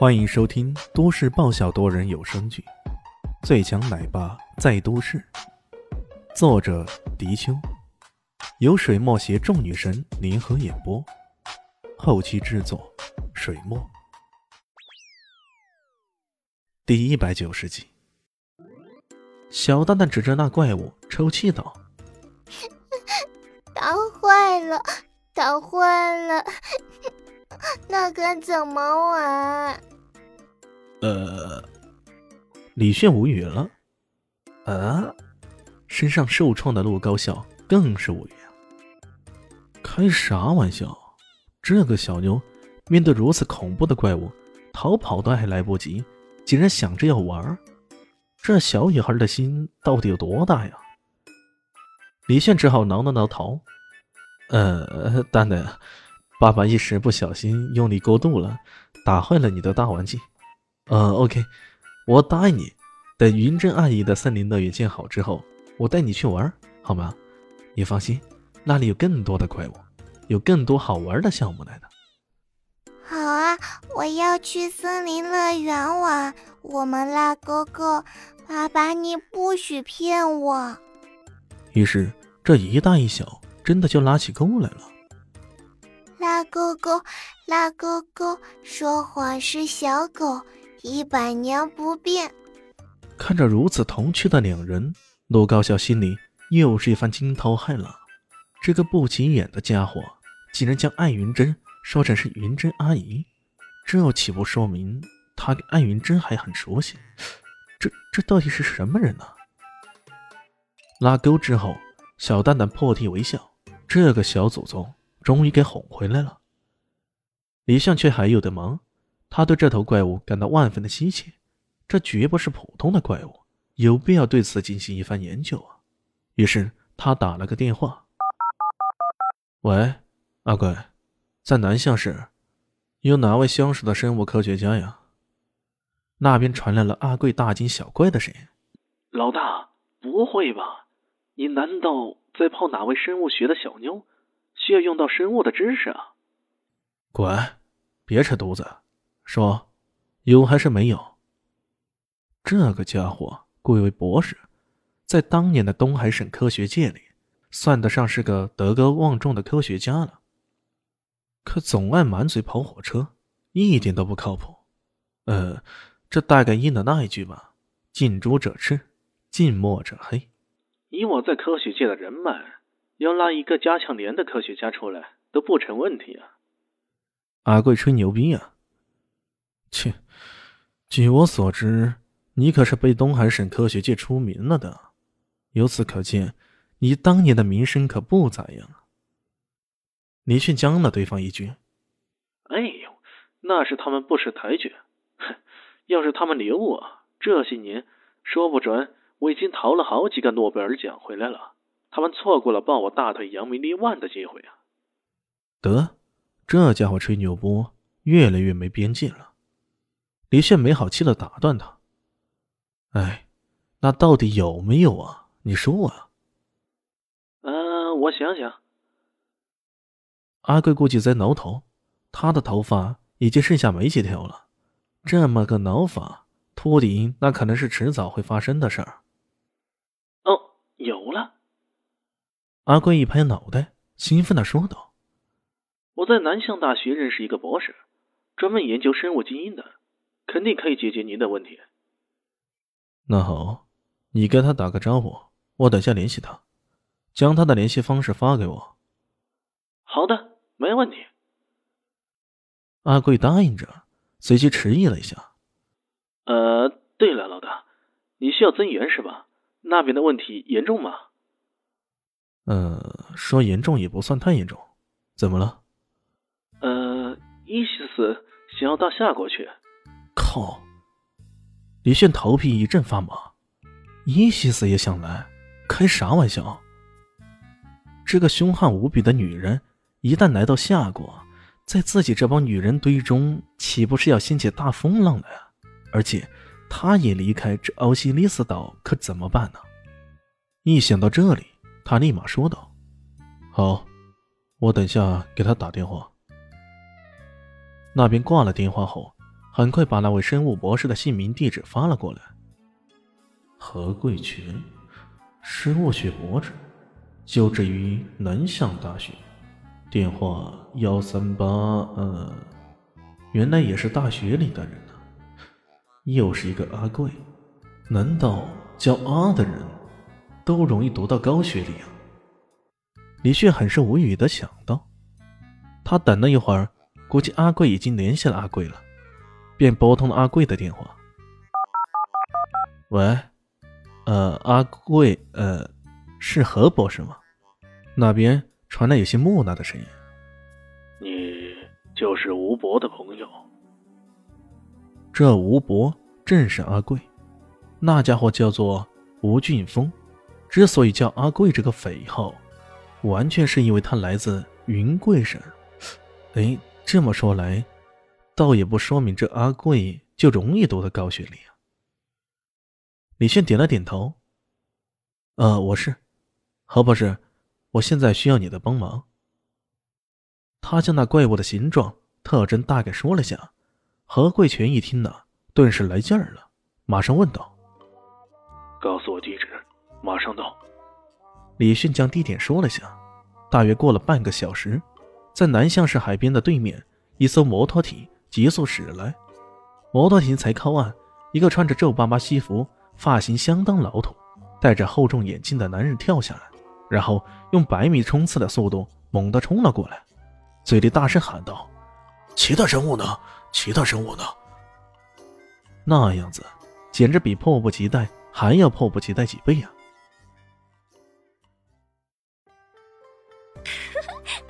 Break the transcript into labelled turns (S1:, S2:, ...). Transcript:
S1: 欢迎收听都市爆笑多人有声剧《最强奶爸在都市》，作者：迪秋，由水墨携众女神联合演播，后期制作：水墨。第一百九十集，小蛋蛋指着那怪物抽泣道：“
S2: 打坏了，打坏了，那该怎么玩？”
S1: 呃，李炫无语了。啊，身上受创的陆高笑更是无语啊！开啥玩笑？这个小妞面对如此恐怖的怪物，逃跑都还来不及，竟然想着要玩？这小女孩的心到底有多大呀？李炫只好挠了挠头。呃，蛋蛋，爸爸一时不小心用力过度了，打坏了你的大玩具。呃，OK，我答应你，等云珍阿姨的森林乐园建好之后，我带你去玩，好吗？你放心，那里有更多的怪物，有更多好玩的项目来的。
S2: 好啊，我要去森林乐园玩。我们拉哥哥，爸爸你不许骗我。
S1: 于是这一大一小真的就拉起钩来了。
S2: 拉哥哥，拉哥哥，说谎是小狗。一百年不变。
S1: 看着如此童趣的两人，陆高笑心里又是一番惊涛骇浪。这个不起眼的家伙，竟然将艾云珍说成是云珍阿姨，这又岂不说明他跟艾云珍还很熟悉？这这到底是什么人呢？拉钩之后，小蛋蛋破涕为笑，这个小祖宗终于给哄回来了。李相却还有的忙。他对这头怪物感到万分的稀奇，这绝不是普通的怪物，有必要对此进行一番研究啊！于是他打了个电话：“喂，阿贵，在南向市，有哪位相识的生物科学家呀？”那边传来了阿贵大惊小怪的声音：“
S3: 老大，不会吧？你难道在泡哪位生物学的小妞？需要用到生物的知识啊？”
S1: 滚，别扯犊子！说，有还是没有？这个家伙贵为博士，在当年的东海省科学界里，算得上是个德高望重的科学家了。可总爱满嘴跑火车，一点都不靠谱。呃，这大概应了那一句吧：“近朱者赤，近墨者黑。”
S3: 以我在科学界的人脉，要拉一个加强连的科学家出来都不成问题啊！
S1: 阿贵吹牛逼啊！切，据我所知，你可是被东海省科学界出名了的。由此可见，你当年的名声可不咋样。李迅将了对方一军：“
S3: 哎呦，那是他们不识抬举。哼，要是他们留我，这些年说不准我已经逃了好几个诺贝尔奖回来了。他们错过了抱我大腿扬名立万的机会啊！”
S1: 得，这家伙吹牛波越来越没边界了。李炫没好气的打断他：“哎，那到底有没有啊？你说啊。”“
S3: 嗯，我想想。”
S1: 阿贵估计在挠头，他的头发已经剩下没几条了，这么个挠法，秃顶那可能是迟早会发生的事儿。
S3: 哦，有了！
S1: 阿贵一拍脑袋，兴奋的说道：“
S3: 我在南向大学认识一个博士，专门研究生物基因的。”肯定可以解决您的问题。
S1: 那好，你跟他打个招呼，我等下联系他，将他的联系方式发给我。
S3: 好的，没问题。
S1: 阿贵答应着，随即迟疑了一下。
S3: 呃，对了，老大，你需要增援是吧？那边的问题严重吗？
S1: 呃，说严重也不算太严重。怎么了？
S3: 想要到夏国去。
S1: 靠！李炫头皮一阵发麻，伊西斯也想来，开啥玩笑？这个凶悍无比的女人，一旦来到夏国，在自己这帮女人堆中，岂不是要掀起大风浪来？而且，她也离开这奥西里斯岛，可怎么办呢？一想到这里，他立马说道：“好，我等下给他打电话。”那边挂了电话后。很快把那位生物博士的姓名、地址发了过来。何贵全，生物学博士，就职于南向大学，电话幺三八。呃，原来也是大学里的人呢。又是一个阿贵，难道叫阿的人都容易读到高学历啊？李旭很是无语的想到。他等了一会儿，估计阿贵已经联系了阿贵了，便拨通了阿贵的电话。喂。呃，阿贵，呃，是何博士吗？那边传来有些木讷的声音。
S3: 你就是吴博的朋友。
S1: 这吴博正是阿贵，那家伙叫做吴俊峰。之所以叫阿贵这个匪号，完全是因为他来自云贵省。哎，这么说来，倒也不说明这阿贵就容易读的高学历啊。李炫点了点头。呃，我是何博士，我现在需要你的帮忙。他将那怪物的形状、特征大概说了下。何贵全一听呢，顿时来劲儿了，马上问道：“
S3: 告诉我地址，马上到。”
S1: 李迅将地点说了下。大约过了半个小时，在南向市海边的对面，一艘摩托艇急速驶来。摩托艇才靠岸，一个穿着皱巴巴西服。发型相当老土，戴着厚重眼镜的男人跳下来，然后用百米冲刺的速度猛地冲了过来，嘴里大声喊道：“
S4: 其他生物呢？其他生物呢？”
S1: 那样子简直比迫不及待还要迫不及待几倍呀！